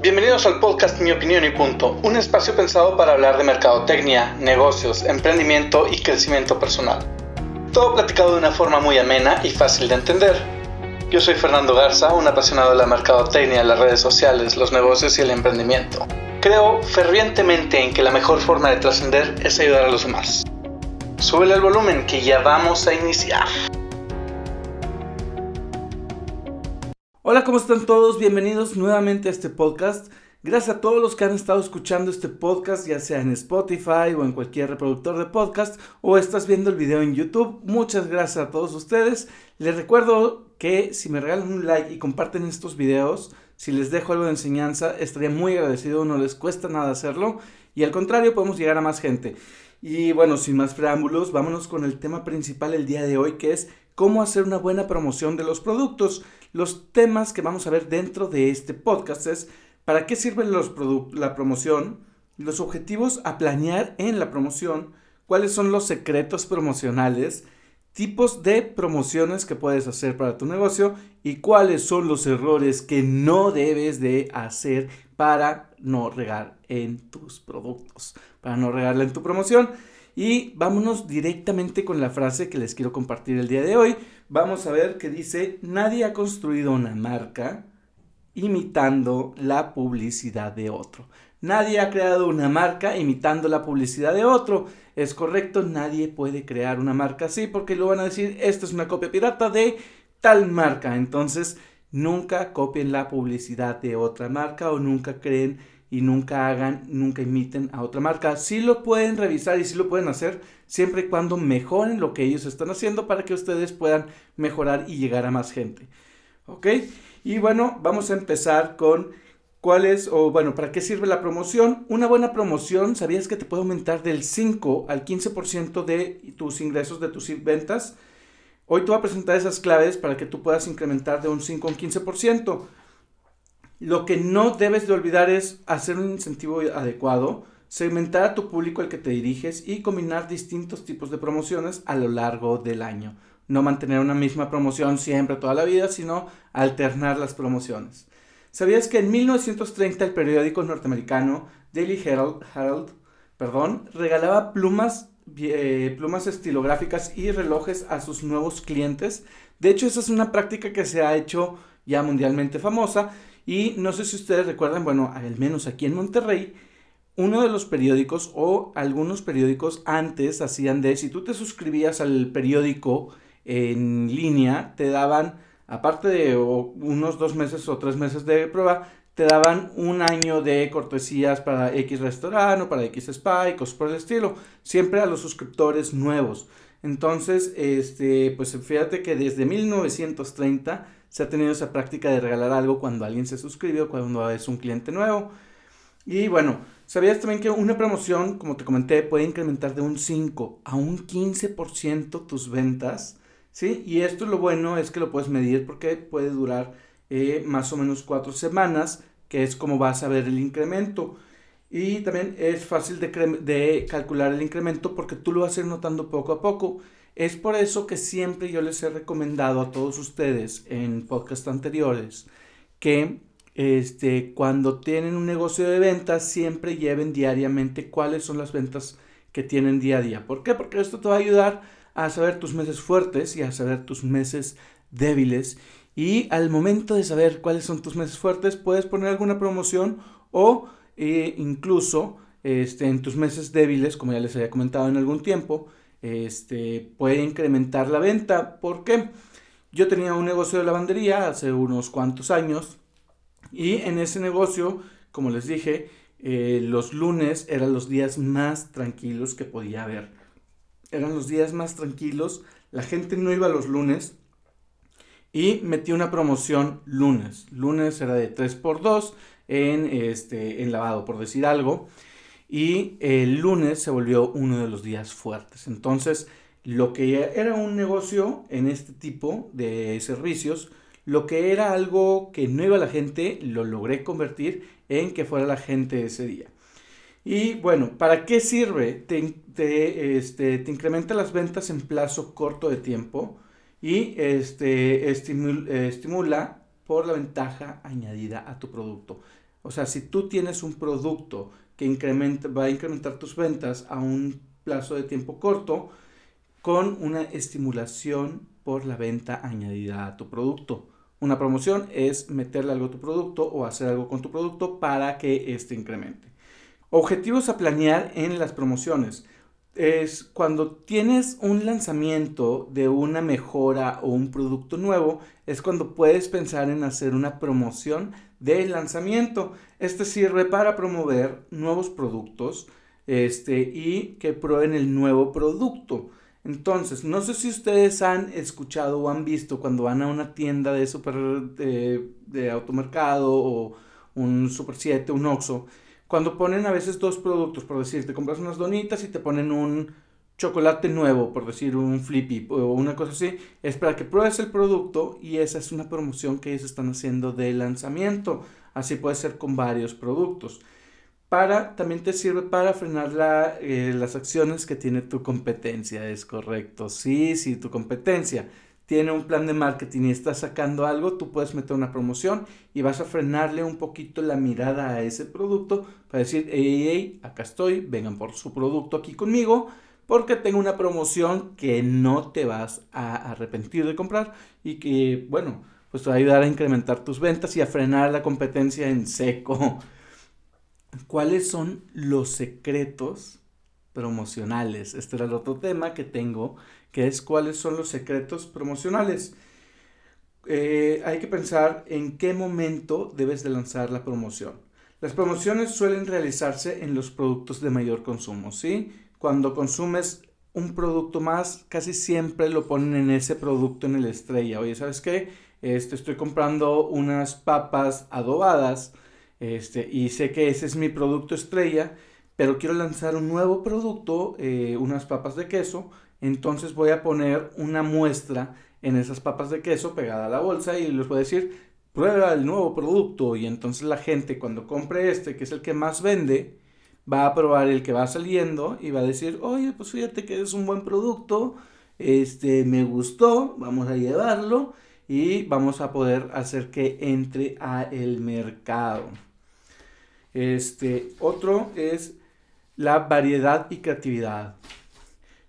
Bienvenidos al podcast Mi Opinión y Punto, un espacio pensado para hablar de mercadotecnia, negocios, emprendimiento y crecimiento personal. Todo platicado de una forma muy amena y fácil de entender. Yo soy Fernando Garza, un apasionado de la mercadotecnia, las redes sociales, los negocios y el emprendimiento. Creo fervientemente en que la mejor forma de trascender es ayudar a los demás. Súbele el volumen que ya vamos a iniciar. Hola, ¿cómo están todos? Bienvenidos nuevamente a este podcast. Gracias a todos los que han estado escuchando este podcast, ya sea en Spotify o en cualquier reproductor de podcast, o estás viendo el video en YouTube. Muchas gracias a todos ustedes. Les recuerdo que si me regalan un like y comparten estos videos, si les dejo algo de enseñanza, estaría muy agradecido, no les cuesta nada hacerlo. Y al contrario, podemos llegar a más gente. Y bueno, sin más preámbulos, vámonos con el tema principal el día de hoy, que es cómo hacer una buena promoción de los productos. Los temas que vamos a ver dentro de este podcast es para qué sirve la promoción, los objetivos a planear en la promoción, cuáles son los secretos promocionales, tipos de promociones que puedes hacer para tu negocio y cuáles son los errores que no debes de hacer para no regar en tus productos, para no regarla en tu promoción. Y vámonos directamente con la frase que les quiero compartir el día de hoy. Vamos a ver que dice, nadie ha construido una marca imitando la publicidad de otro. Nadie ha creado una marca imitando la publicidad de otro. Es correcto, nadie puede crear una marca así porque lo van a decir, esta es una copia pirata de tal marca. Entonces, nunca copien la publicidad de otra marca o nunca creen y nunca hagan, nunca imiten a otra marca. Sí lo pueden revisar y sí lo pueden hacer siempre y cuando mejoren lo que ellos están haciendo para que ustedes puedan mejorar y llegar a más gente. ¿Ok? Y bueno, vamos a empezar con cuál es, o bueno, para qué sirve la promoción. Una buena promoción, ¿sabías que te puede aumentar del 5 al 15% de tus ingresos, de tus ventas? Hoy te voy a presentar esas claves para que tú puedas incrementar de un 5 a un 15%. Lo que no debes de olvidar es hacer un incentivo adecuado, segmentar a tu público al que te diriges y combinar distintos tipos de promociones a lo largo del año. No mantener una misma promoción siempre toda la vida, sino alternar las promociones. ¿Sabías que en 1930 el periódico norteamericano Daily Herald, perdón, regalaba plumas, eh, plumas estilográficas y relojes a sus nuevos clientes? De hecho, esa es una práctica que se ha hecho ya mundialmente famosa y no sé si ustedes recuerdan, bueno, al menos aquí en Monterrey, uno de los periódicos o algunos periódicos antes hacían de, si tú te suscribías al periódico en línea, te daban, aparte de unos dos meses o tres meses de prueba, te daban un año de cortesías para X restaurante o para X spa y cosas por el estilo, siempre a los suscriptores nuevos. Entonces, este, pues fíjate que desde 1930 se ha tenido esa práctica de regalar algo cuando alguien se suscribe o cuando es un cliente nuevo. Y bueno, ¿sabías también que una promoción, como te comenté, puede incrementar de un 5 a un 15% tus ventas? ¿Sí? Y esto lo bueno es que lo puedes medir porque puede durar eh, más o menos 4 semanas, que es como vas a ver el incremento. Y también es fácil de, de calcular el incremento porque tú lo vas a ir notando poco a poco. Es por eso que siempre yo les he recomendado a todos ustedes en podcasts anteriores que este, cuando tienen un negocio de ventas siempre lleven diariamente cuáles son las ventas que tienen día a día. ¿Por qué? Porque esto te va a ayudar a saber tus meses fuertes y a saber tus meses débiles. Y al momento de saber cuáles son tus meses fuertes, puedes poner alguna promoción o eh, incluso este, en tus meses débiles, como ya les había comentado en algún tiempo, este, puede incrementar la venta. ¿Por qué? Yo tenía un negocio de lavandería hace unos cuantos años y en ese negocio, como les dije, eh, los lunes eran los días más tranquilos que podía haber. Eran los días más tranquilos, la gente no iba los lunes y metí una promoción lunes. Lunes era de 3x2 en, este, en lavado, por decir algo y el lunes se volvió uno de los días fuertes. Entonces, lo que era un negocio en este tipo de servicios, lo que era algo que no iba a la gente, lo logré convertir en que fuera la gente ese día. Y bueno, ¿para qué sirve? Te, este, te incrementa las ventas en plazo corto de tiempo y este, estimula, por la ventaja añadida a tu producto. O sea, si tú tienes un producto que incrementa, va a incrementar tus ventas a un plazo de tiempo corto, con una estimulación por la venta añadida a tu producto. Una promoción es meterle algo a tu producto o hacer algo con tu producto para que éste incremente. Objetivos a planear en las promociones. Es cuando tienes un lanzamiento de una mejora o un producto nuevo, es cuando puedes pensar en hacer una promoción de lanzamiento. Este sirve para promover nuevos productos este, y que prueben el nuevo producto. Entonces, no sé si ustedes han escuchado o han visto cuando van a una tienda de super de, automercado o un Super 7, un Oxxo, cuando ponen a veces dos productos, por decir, te compras unas donitas y te ponen un chocolate nuevo, por decir un flippy o una cosa así, es para que pruebes el producto y esa es una promoción que ellos están haciendo de lanzamiento. Así puede ser con varios productos para, también te sirve para frenar la, eh, las acciones que tiene tu competencia, es correcto. Sí, si tu competencia tiene un plan de marketing y está sacando algo, tú puedes meter una promoción y vas a frenarle un poquito la mirada a ese producto para decir, hey, hey, acá estoy, vengan por su producto aquí conmigo, porque tengo una promoción que no te vas a arrepentir de comprar y que, bueno, pues te va a ayudar a incrementar tus ventas y a frenar la competencia en seco cuáles son los secretos promocionales. Este era el otro tema que tengo, que es cuáles son los secretos promocionales. Eh, hay que pensar en qué momento debes de lanzar la promoción. Las promociones suelen realizarse en los productos de mayor consumo, ¿sí? Cuando consumes un producto más, casi siempre lo ponen en ese producto en el estrella. Oye, ¿sabes qué? Este, estoy comprando unas papas adobadas este, y sé que ese es mi producto estrella, pero quiero lanzar un nuevo producto, eh, unas papas de queso, entonces voy a poner una muestra en esas papas de queso pegada a la bolsa y les voy a decir, prueba el nuevo producto y entonces la gente cuando compre este, que es el que más vende, va a probar el que va saliendo y va a decir, oye, pues fíjate que es un buen producto, este, me gustó, vamos a llevarlo y vamos a poder hacer que entre a el mercado. Este, otro es la variedad y creatividad.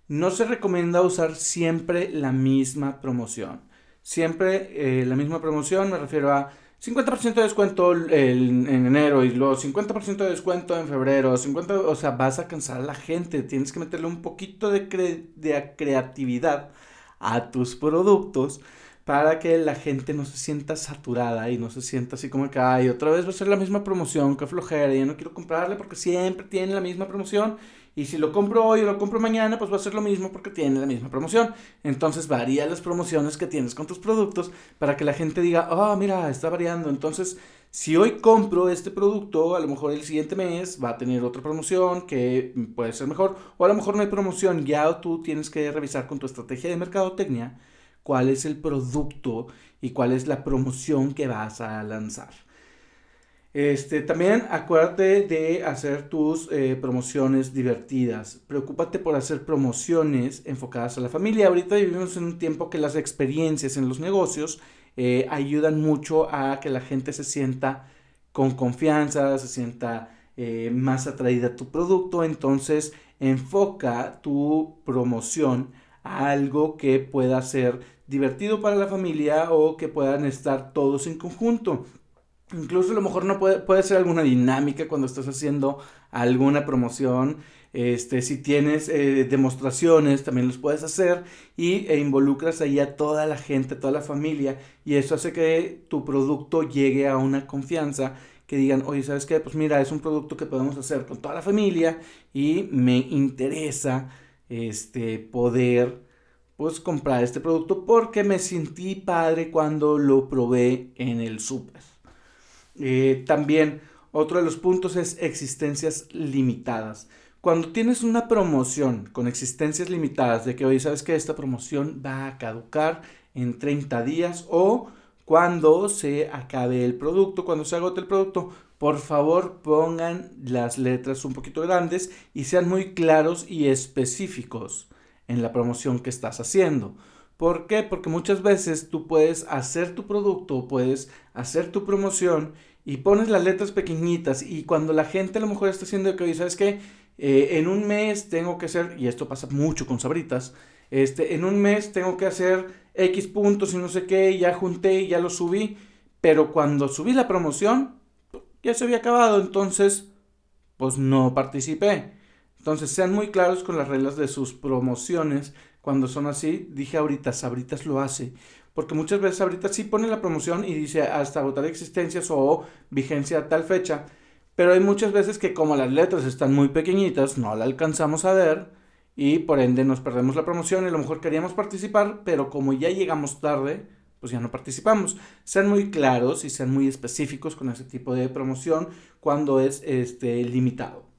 No se recomienda usar siempre la misma promoción. Siempre eh, la misma promoción me refiero a 50% de descuento en enero y luego 50% de descuento en febrero. 50, o sea, vas a cansar a la gente. Tienes que meterle un poquito de, de creatividad a tus productos para que la gente no se sienta saturada y no se sienta así como que, ay, otra vez va a ser la misma promoción, que flojera, ya no quiero comprarle porque siempre tiene la misma promoción. Y si lo compro hoy o lo compro mañana, pues va a ser lo mismo porque tiene la misma promoción. Entonces varía las promociones que tienes con tus productos para que la gente diga, oh, mira, está variando. Entonces, si hoy compro este producto, a lo mejor el siguiente mes va a tener otra promoción que puede ser mejor. O a lo mejor no hay promoción, ya tú tienes que revisar con tu estrategia de mercadotecnia cuál es el producto y cuál es la promoción que vas a lanzar. Este, también acuérdate de hacer tus eh, promociones divertidas. Preocúpate por hacer promociones enfocadas a la familia. Ahorita vivimos en un tiempo que las experiencias en los negocios eh, ayudan mucho a que la gente se sienta con confianza, se sienta eh, más atraída a tu producto. Entonces, enfoca tu promoción algo que pueda ser divertido para la familia o que puedan estar todos en conjunto. Incluso a lo mejor no puede, puede ser alguna dinámica cuando estás haciendo alguna promoción. Este, si tienes eh, demostraciones, también los puedes hacer y e involucras ahí a toda la gente, toda la familia, y eso hace que tu producto llegue a una confianza que digan, oye, ¿sabes qué? Pues mira, es un producto que podemos hacer con toda la familia y me interesa este, poder pues comprar este producto porque me sentí padre cuando lo probé en el súper. Eh, también otro de los puntos es existencias limitadas. Cuando tienes una promoción con existencias limitadas de que, oye, sabes que esta promoción va a caducar en 30 días o cuando se acabe el producto, cuando se agote el producto, por favor pongan las letras un poquito grandes y sean muy claros y específicos en la promoción que estás haciendo. ¿Por qué? Porque muchas veces tú puedes hacer tu producto, puedes hacer tu promoción y pones las letras pequeñitas y cuando la gente a lo mejor está haciendo que, ¿sabes qué? Eh, en un mes tengo que hacer, y esto pasa mucho con sabritas, este, en un mes tengo que hacer X puntos y no sé qué, ya junté y ya lo subí, pero cuando subí la promoción, ya se había acabado, entonces, pues no participé. Entonces, sean muy claros con las reglas de sus promociones. Cuando son así, dije ahorita, Sabritas lo hace. Porque muchas veces Sabritas sí pone la promoción y dice hasta agotar existencias o vigencia a tal fecha. Pero hay muchas veces que como las letras están muy pequeñitas, no la alcanzamos a ver y por ende nos perdemos la promoción y a lo mejor queríamos participar, pero como ya llegamos tarde, pues ya no participamos. Sean muy claros y sean muy específicos con ese tipo de promoción cuando es este, limitado.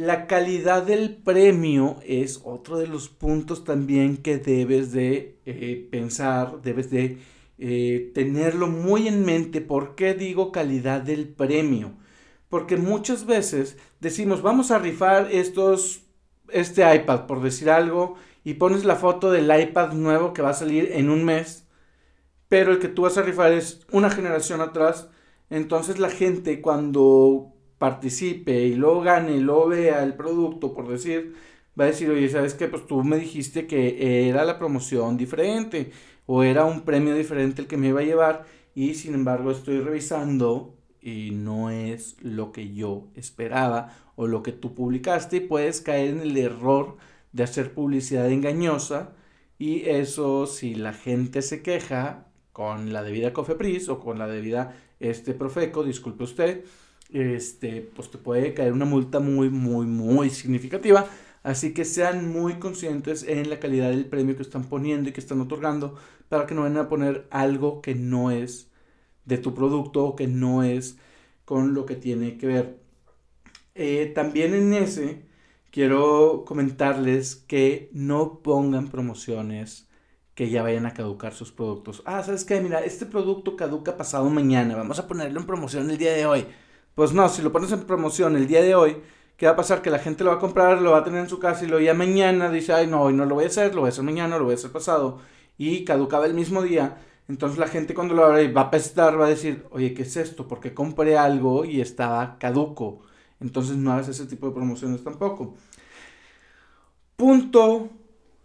La calidad del premio es otro de los puntos también que debes de eh, pensar, debes de eh, tenerlo muy en mente. ¿Por qué digo calidad del premio? Porque muchas veces decimos, vamos a rifar estos, este iPad, por decir algo, y pones la foto del iPad nuevo que va a salir en un mes, pero el que tú vas a rifar es una generación atrás. Entonces la gente cuando participe y luego gane y luego vea el producto, por decir, va a decir, oye, ¿sabes qué? Pues tú me dijiste que era la promoción diferente o era un premio diferente el que me iba a llevar y sin embargo estoy revisando y no es lo que yo esperaba o lo que tú publicaste y puedes caer en el error de hacer publicidad engañosa y eso si la gente se queja con la debida Cofepris o con la debida este Profeco, disculpe usted, este, pues te puede caer una multa muy, muy, muy significativa. Así que sean muy conscientes en la calidad del premio que están poniendo y que están otorgando para que no vayan a poner algo que no es de tu producto o que no es con lo que tiene que ver. Eh, también en ese quiero comentarles que no pongan promociones que ya vayan a caducar sus productos. Ah, ¿sabes qué? Mira, este producto caduca pasado mañana. Vamos a ponerlo en promoción el día de hoy. Pues no, si lo pones en promoción el día de hoy, ¿qué va a pasar? Que la gente lo va a comprar, lo va a tener en su casa y lo ya mañana dice, ay no, hoy no lo voy a hacer, lo voy a hacer mañana, lo voy a hacer pasado. Y caducaba el mismo día. Entonces la gente cuando lo abre va a pestar, va a decir, oye, ¿qué es esto? Porque compré algo y estaba caduco. Entonces no hagas ese tipo de promociones tampoco. Punto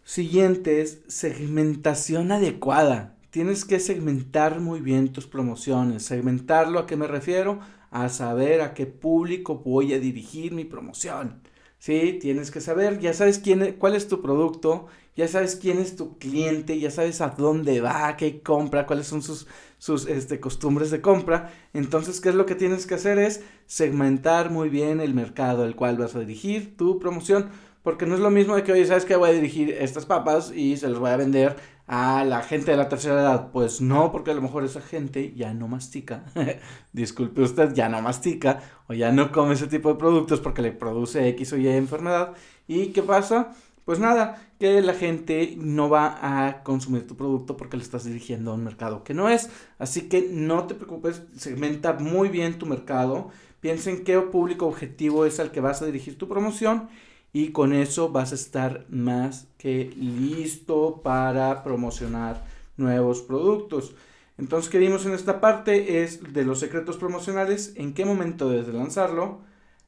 siguiente es segmentación adecuada. Tienes que segmentar muy bien tus promociones. Segmentarlo, ¿a qué me refiero? A saber a qué público voy a dirigir mi promoción. ¿Sí? Tienes que saber, ya sabes quién, e, cuál es tu producto, ya sabes quién es tu cliente, ya sabes a dónde va, qué compra, cuáles son sus, sus este, costumbres de compra. Entonces, ¿qué es lo que tienes que hacer? Es segmentar muy bien el mercado al cual vas a dirigir tu promoción. Porque no es lo mismo de que, oye, ¿sabes que Voy a dirigir estas papas y se las voy a vender a la gente de la tercera edad. Pues no, porque a lo mejor esa gente ya no mastica. Disculpe usted, ya no mastica o ya no come ese tipo de productos porque le produce X o Y enfermedad. ¿Y qué pasa? Pues nada, que la gente no va a consumir tu producto porque le estás dirigiendo a un mercado que no es. Así que no te preocupes, segmenta muy bien tu mercado. Piensa en qué público objetivo es al que vas a dirigir tu promoción y con eso vas a estar más que listo para promocionar nuevos productos. Entonces, ¿qué vimos en esta parte? Es de los secretos promocionales, en qué momento debes de lanzarlo,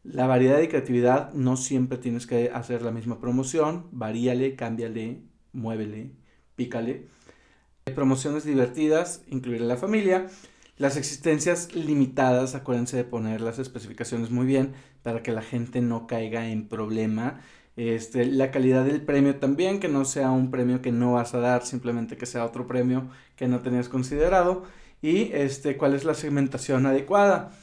la variedad y creatividad, no siempre tienes que hacer la misma promoción, varíale, cámbiale, muévele, pícale. Promociones divertidas, incluir a la familia. Las existencias limitadas, acuérdense de poner las especificaciones muy bien para que la gente no caiga en problema. Este, la calidad del premio también, que no sea un premio que no vas a dar, simplemente que sea otro premio que no tenías considerado. Y este, cuál es la segmentación adecuada.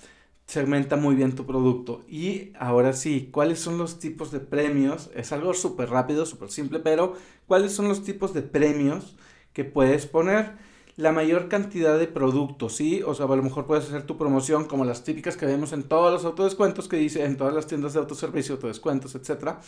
Segmenta muy bien tu producto. Y ahora sí, ¿cuáles son los tipos de premios? Es algo súper rápido, súper simple, pero ¿cuáles son los tipos de premios que puedes poner? La mayor cantidad de productos, ¿sí? O sea, a lo mejor puedes hacer tu promoción como las típicas que vemos en todos los autodescuentos que dice, en todas las tiendas de autoservicio, autodescuentos, etcétera,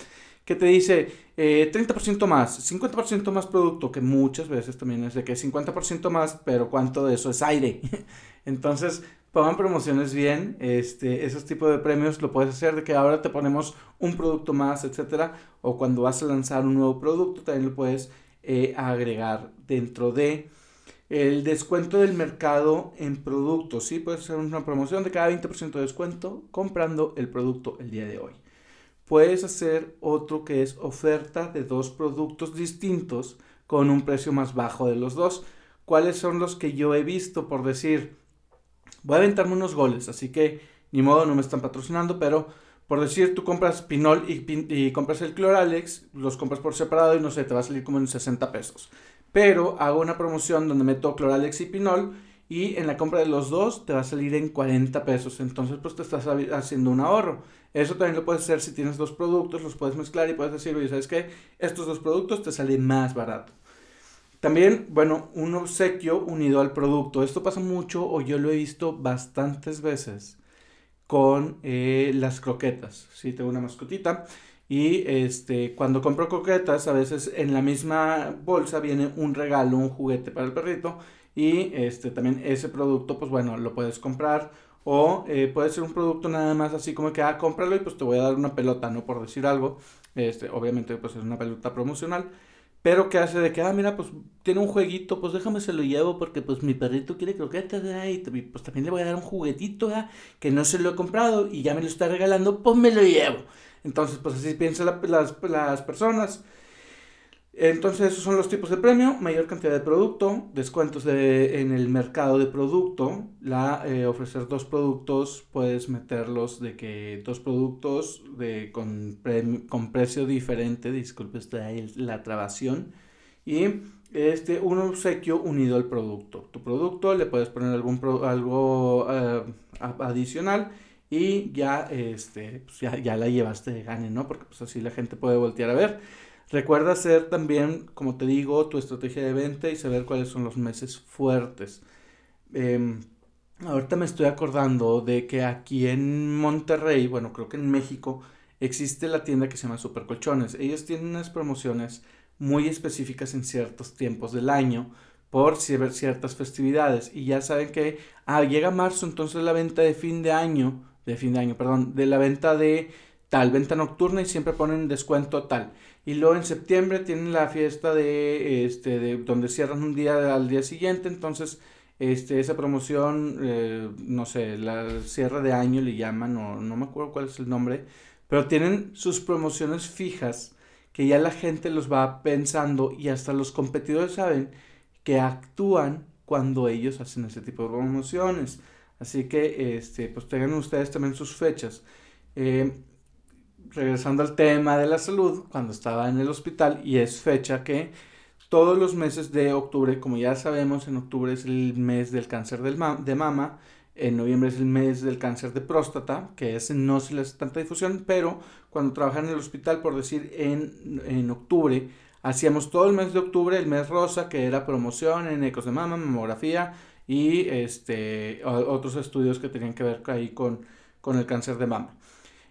que te dice eh, 30% más, 50% más producto, que muchas veces también es de que 50% más, pero ¿cuánto de eso es aire? Entonces, pongan promociones bien, este, esos tipos de premios lo puedes hacer de que ahora te ponemos un producto más, etcétera, o cuando vas a lanzar un nuevo producto también lo puedes eh, agregar dentro de el descuento del mercado en productos. Sí, puede ser una promoción de cada 20% de descuento comprando el producto el día de hoy. Puedes hacer otro que es oferta de dos productos distintos con un precio más bajo de los dos. ¿Cuáles son los que yo he visto? Por decir, voy a aventarme unos goles, así que ni modo, no me están patrocinando, pero por decir, tú compras Pinol y, compras el Cloralex, los compras por separado y no sé, te va a salir como en 60 pesos. Pero hago una promoción donde meto Cloralex y Pinol y en la compra de los dos te va a salir en 40 pesos. Entonces, pues te estás haciendo un ahorro. Eso también lo puedes hacer si tienes dos productos, los puedes mezclar y puedes decir, oye, ¿sabes qué? Estos dos productos te salen más barato. También, bueno, un obsequio unido al producto. Esto pasa mucho o yo lo he visto bastantes veces con eh, las croquetas. Sí, tengo una mascotita. Y este, cuando compro croquetas, a veces en la misma bolsa viene un regalo, un juguete para el perrito. Y este, también ese producto, pues bueno, lo puedes comprar. O eh, puede ser un producto nada más así como que, ah, cómpralo y pues te voy a dar una pelota, ¿no? Por decir algo. Este, obviamente, pues es una pelota promocional. Pero que hace de que, ah, mira, pues tiene un jueguito, pues déjame se lo llevo porque pues mi perrito quiere croquetas, y pues también le voy a dar un juguetito, que no se lo he comprado y ya me lo está regalando, pues me lo llevo. Entonces, pues así piensan las, las personas. Entonces, esos son los tipos de premio, mayor cantidad de producto, descuentos de, en el mercado de producto, la, eh, ofrecer dos productos, puedes meterlos de que dos productos de, con, con precio diferente, disculpe la trabación, y este, un obsequio unido al producto. Tu producto le puedes poner algún algo eh, adicional y ya, este, pues ya, ya la llevaste de gane, ¿no? Porque pues así la gente puede voltear a ver. Recuerda hacer también, como te digo, tu estrategia de venta y saber cuáles son los meses fuertes. Eh, ahorita me estoy acordando de que aquí en Monterrey, bueno, creo que en México, existe la tienda que se llama Supercolchones. Ellos tienen unas promociones muy específicas en ciertos tiempos del año por ciertas festividades. Y ya saben que ah, llega marzo, entonces la venta de fin de año, de fin de año, perdón, de la venta de tal, venta nocturna y siempre ponen descuento tal. Y luego en septiembre tienen la fiesta de, este, de donde cierran un día al día siguiente, entonces este, esa promoción, eh, no sé, la cierre de año le llaman, o no me acuerdo cuál es el nombre, pero tienen sus promociones fijas que ya la gente los va pensando y hasta los competidores saben que actúan cuando ellos hacen ese tipo de promociones. Así que, este, pues tengan ustedes también sus fechas. Eh, regresando al tema de la salud, cuando estaba en el hospital, y es fecha que todos los meses de octubre, como ya sabemos, en octubre es el mes del cáncer del de mama, en noviembre es el mes del cáncer de próstata, que ese no se le hace tanta difusión, pero cuando trabajaba en el hospital, por decir, en, en octubre, hacíamos todo el mes de octubre, el mes rosa, que era promoción en ecos de mama, mamografía y este, otros estudios que tenían que ver ahí con, con el cáncer de mama.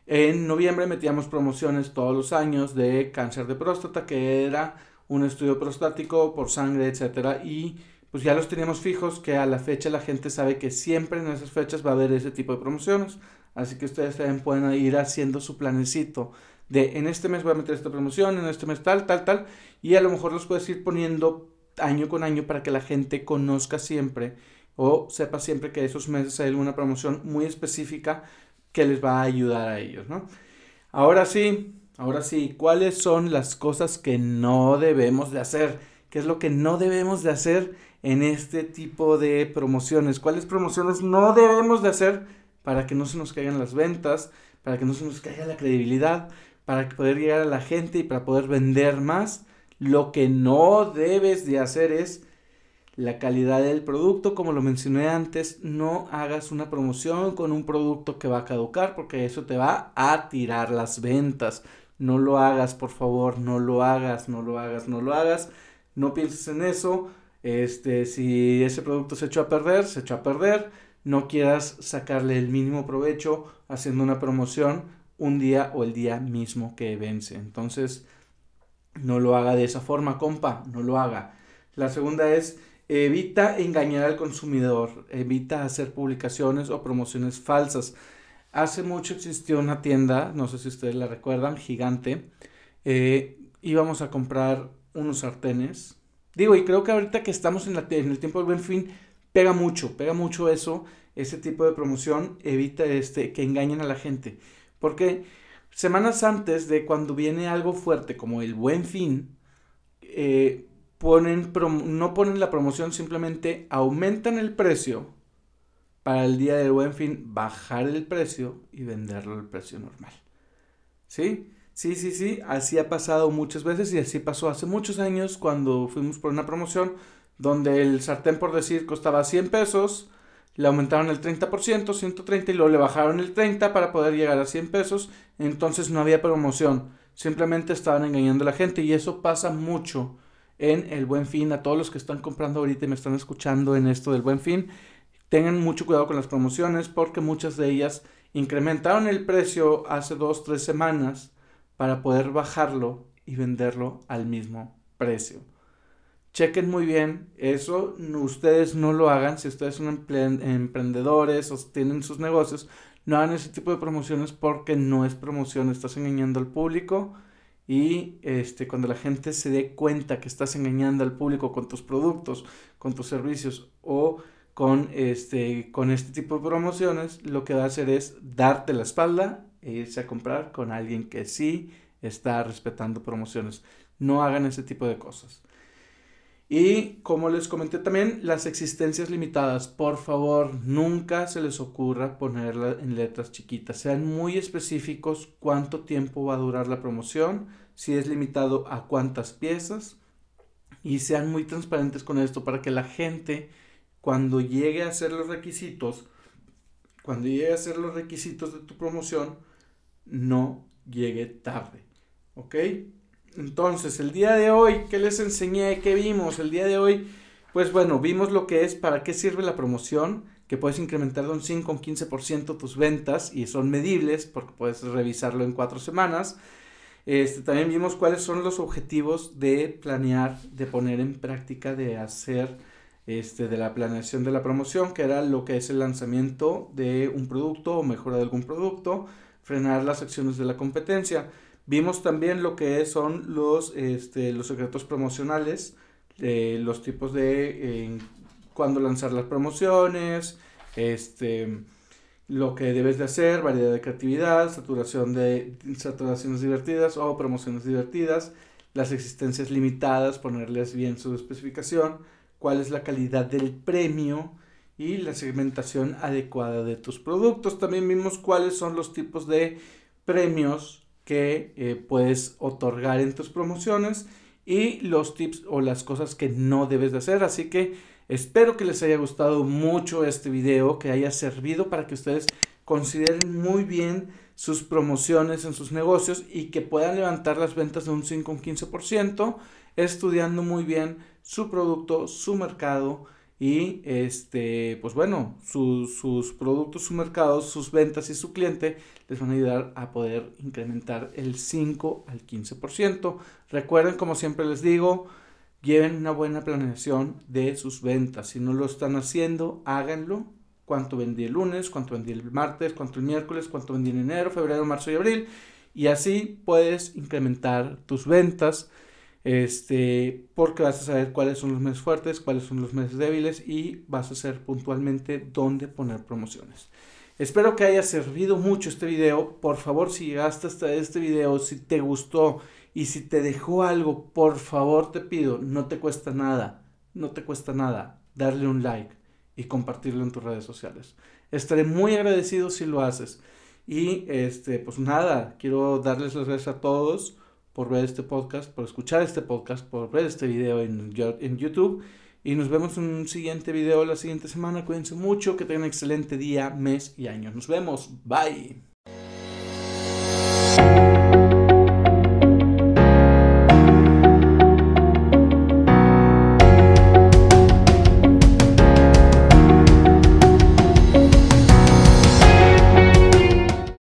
En noviembre metíamos promociones todos los años de cáncer de próstata, que era un estudio prostático por sangre, etcétera, y pues ya los teníamos fijos que a la fecha la gente sabe que siempre en esas fechas va a haber ese tipo de promociones. Así que ustedes también pueden ir haciendo su planecito de en este mes voy a meter esta promoción, en este mes tal, tal, tal, y a lo mejor los puedes ir poniendo año con año para que la gente conozca siempre o sepa siempre que esos meses hay alguna promoción muy específica que les va a ayudar a ellos, ¿no? Ahora sí, ahora sí, ¿cuáles son las cosas que no debemos de hacer? ¿Qué es lo que no debemos de hacer en este tipo de promociones? ¿Cuáles promociones no debemos de hacer para que no se nos caigan las ventas, para que no se nos caiga la credibilidad, para poder llegar a la gente y para poder vender más? Lo que no debes de hacer es la calidad del producto, como lo mencioné antes, no hagas una promoción con un producto que va a caducar porque eso te va a tirar las ventas. No lo hagas, por favor, no lo hagas, no lo hagas, no lo hagas. No pienses en eso. Este, si ese producto se echó a perder, se echó a perder. No quieras sacarle el mínimo provecho haciendo una promoción un día o el día mismo que vence. Entonces, no lo haga de esa forma, compa, no lo haga. La segunda es Evita engañar al consumidor, evita hacer publicaciones o promociones falsas. Hace mucho existió una tienda, no sé si ustedes la recuerdan, gigante. Eh, íbamos a comprar unos sartenes. Digo, y creo que ahorita que estamos en, la, en el tiempo del buen fin, pega mucho, pega mucho eso, ese tipo de promoción, evita este, que engañen a la gente. Porque semanas antes de cuando viene algo fuerte como el buen fin, eh, ponen no ponen la promoción, simplemente aumentan el precio para el día del buen fin, bajar el precio y venderlo al precio normal. ¿Sí? Sí, sí, sí, así ha pasado muchas veces y así pasó hace muchos años cuando fuimos por una promoción donde el sartén por decir costaba 100 pesos, le aumentaron el 30%, 130 y luego le bajaron el 30 para poder llegar a 100 pesos, entonces no había promoción, simplemente estaban engañando a la gente y eso pasa mucho en el buen fin, a todos los que están comprando ahorita y me están escuchando en esto del buen fin, tengan mucho cuidado con las promociones porque muchas de ellas incrementaron el precio hace dos, tres semanas para poder bajarlo y venderlo al mismo precio. Chequen muy bien eso, ustedes no lo hagan, si ustedes son emprendedores o tienen sus negocios, no hagan ese tipo de promociones porque no es promoción, estás engañando al público y este, cuando la gente se dé cuenta que estás engañando al público con tus productos, con tus servicios o con este, con este tipo de promociones, lo que va a hacer es darte la espalda e irse a comprar con alguien que sí está respetando promociones. No hagan ese tipo de cosas. Y como les comenté también, las existencias limitadas, por favor, nunca se les ocurra ponerla en letras chiquitas. Sean muy específicos cuánto tiempo va a durar la promoción, si es limitado a cuántas piezas y sean muy transparentes con esto para que la gente cuando llegue a hacer los requisitos, cuando llegue a hacer los requisitos de tu promoción, no llegue tarde. ¿Ok? Entonces, el día de hoy, ¿qué les enseñé? ¿Qué vimos? El día de hoy, pues bueno, vimos lo que es, para qué sirve la promoción, que puedes incrementar de un 5 a un 15% tus ventas y son medibles porque puedes revisarlo en cuatro semanas. Este, también vimos cuáles son los objetivos de planear, de poner en práctica, de hacer este, de la planeación de la promoción, que era lo que es el lanzamiento de un producto o mejora de algún producto, frenar las acciones de la competencia. Vimos también lo que son los, este, los secretos promocionales, los tipos de cuándo lanzar las promociones, este, lo que debes de hacer, variedad de creatividad, saturación de saturaciones divertidas o promociones divertidas, las existencias limitadas, ponerles bien su especificación, cuál es la calidad del premio y la segmentación adecuada de tus productos. También vimos cuáles son los tipos de premios que eh, puedes otorgar en tus promociones y los tips o las cosas que no debes de hacer. Así que espero que les haya gustado mucho este video, que haya servido para que ustedes consideren muy bien sus promociones en sus negocios y que puedan levantar las ventas de un 5 o un 15%, estudiando muy bien su producto, su mercado y este, pues bueno, sus productos, su mercado, sus ventas y su cliente les van a ayudar a poder incrementar el 5 al 15%. Recuerden, como siempre les digo, lleven una buena planeación de sus ventas. Si no lo están haciendo, háganlo. Cuánto vendí el lunes, cuánto vendí el martes, cuánto el miércoles, cuánto vendí en enero, febrero, marzo y abril. Y así puedes incrementar tus ventas este, porque vas a saber cuáles son los meses fuertes, cuáles son los meses débiles y vas a saber puntualmente dónde poner promociones. Espero que haya servido mucho este video. Por favor, si llegaste hasta este video, si te gustó y si te dejó algo, por favor te pido, no te cuesta nada, no te cuesta nada darle un like y compartirlo en tus redes sociales. Estaré muy agradecido si lo haces. Y este, pues nada, quiero darles las gracias a todos por ver este podcast, por escuchar este podcast, por ver este video en, YouTube. Y nos vemos en un siguiente video la siguiente semana. Cuídense mucho, que tengan un excelente día, mes y año. Nos vemos. Bye.